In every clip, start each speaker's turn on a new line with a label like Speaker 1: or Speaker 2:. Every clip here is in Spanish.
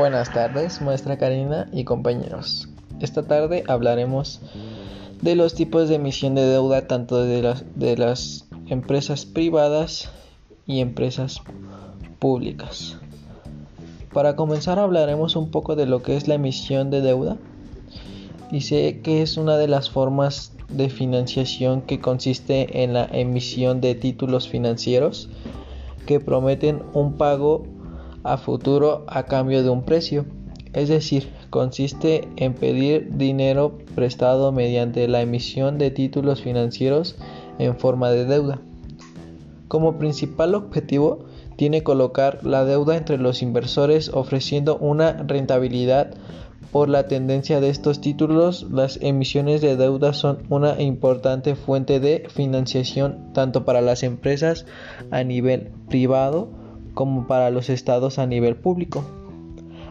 Speaker 1: Buenas tardes, maestra Karina y compañeros. Esta tarde hablaremos de los tipos de emisión de deuda tanto de las, empresas privadas y empresas públicas. Para comenzar hablaremos un poco de lo que es la emisión de deuda y sé que es una de las formas de financiación que consiste en la emisión de títulos financieros que prometen un pago a futuro a cambio de un precio. Es decir, consiste en pedir dinero prestado mediante la emisión de títulos financieros en forma de deuda. Como principal objetivo, tiene colocar la deuda entre los inversores ofreciendo una rentabilidad por la tendencia de estos títulos, las emisiones de deuda son una importante fuente de financiación tanto para las empresas a nivel privado como para los estados a nivel público.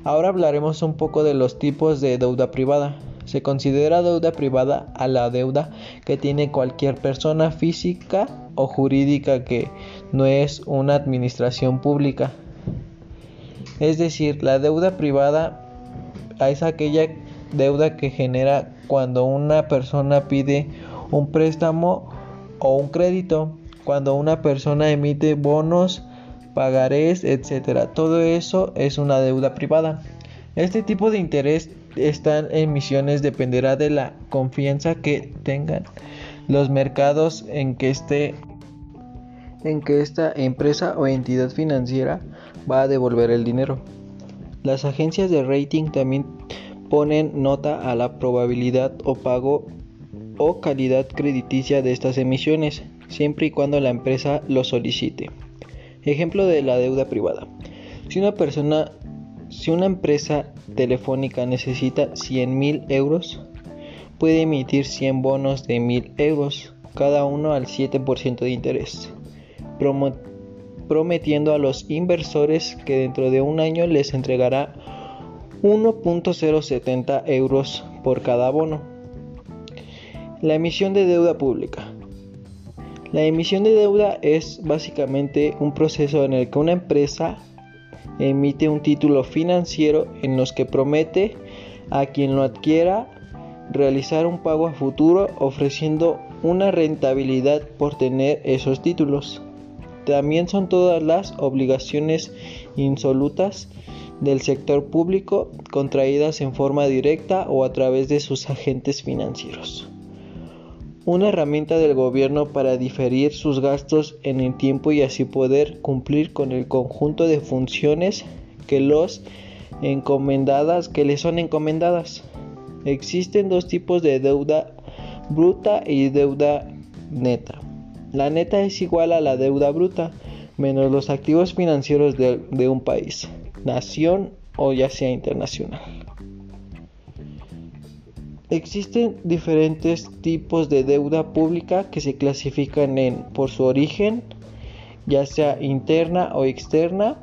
Speaker 1: Ahora hablaremos un poco de los tipos de deuda privada. Se considera deuda privada a la deuda que tiene cualquier persona física o jurídica que no es una administración pública. Es decir, la deuda privada es aquella deuda que genera cuando una persona pide un préstamo o un crédito, cuando una persona emite bonos, pagarés, etcétera. Todo eso es una deuda privada. Este tipo de interés están emisiones dependerá de la confianza que tengan los mercados en que en que esta empresa o entidad financiera va a devolver el dinero. Las agencias de rating también ponen nota a la probabilidad o pago o calidad crediticia de estas emisiones, siempre y cuando la empresa lo solicite. Ejemplo de la deuda privada. Si una persona, si una empresa telefónica necesita 100 mil euros, puede emitir 100 bonos de 1000 euros, cada uno al 7% de interés prometiendo a los inversores que dentro de un año les entregará 1.070 euros por cada bono. La emisión de deuda pública. La emisión de deuda es básicamente un proceso en el que una empresa emite un título financiero en los que promete a quien lo adquiera realizar un pago a futuro ofreciendo una rentabilidad por tener esos títulos. También son todas las obligaciones insolutas del sector público contraídas en forma directa o a través de sus agentes financieros. Una herramienta del gobierno para diferir sus gastos en el tiempo y así poder cumplir con el conjunto de funciones que los encomendadas que le son encomendadas. Existen dos tipos de deuda bruta y deuda neta. La neta es igual a la deuda bruta menos los activos financieros de, un país, nación o ya sea internacional. Existen diferentes tipos de deuda pública que se clasifican en por su origen, ya sea interna o externa,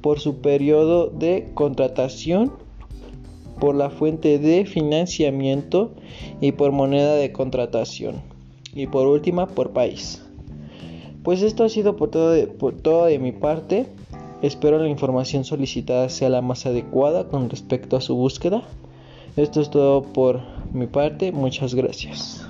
Speaker 1: por su periodo de contratación, por la fuente de financiamiento y por moneda de contratación y por última por país. Pues esto ha sido por todo de, por todo de mi parte. Espero la información solicitada sea la más adecuada con respecto a su búsqueda. Esto es todo por mi parte. Muchas gracias.